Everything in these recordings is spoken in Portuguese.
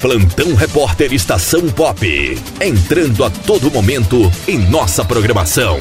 Plantão Repórter Estação Pop. Entrando a todo momento em nossa programação.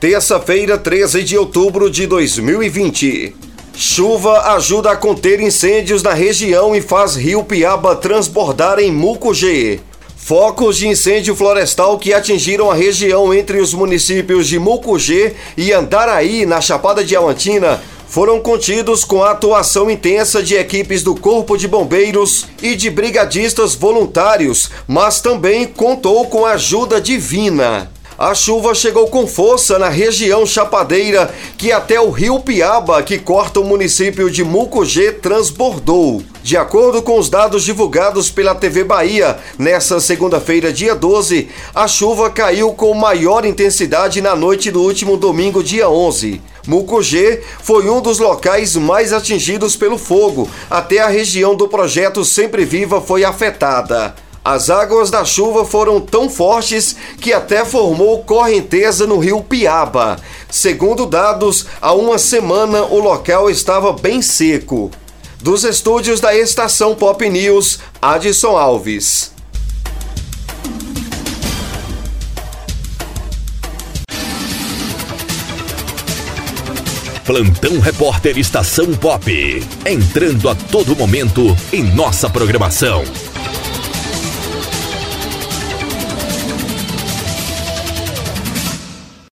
Terça-feira, 13 de outubro de 2020. Chuva ajuda a conter incêndios na região e faz Rio Piaba transbordar em Mucugê. Focos de incêndio florestal que atingiram a região entre os municípios de Mucugê e Andaraí, na Chapada Diamantina, foram contidos com a atuação intensa de equipes do Corpo de Bombeiros e de brigadistas voluntários, mas também contou com a ajuda divina. A chuva chegou com força na região chapadeira, que até o rio Piaba, que corta o município de Mucugê, transbordou. De acordo com os dados divulgados pela TV Bahia, nesta segunda-feira, dia 12, a chuva caiu com maior intensidade na noite do último domingo, dia 11. Mucugê foi um dos locais mais atingidos pelo fogo, até a região do projeto Sempre Viva foi afetada. As águas da chuva foram tão fortes que até formou correnteza no rio Piaba. Segundo dados, há uma semana o local estava bem seco. Dos estúdios da estação Pop News, Adson Alves. Plantão Repórter Estação Pop. Entrando a todo momento em nossa programação.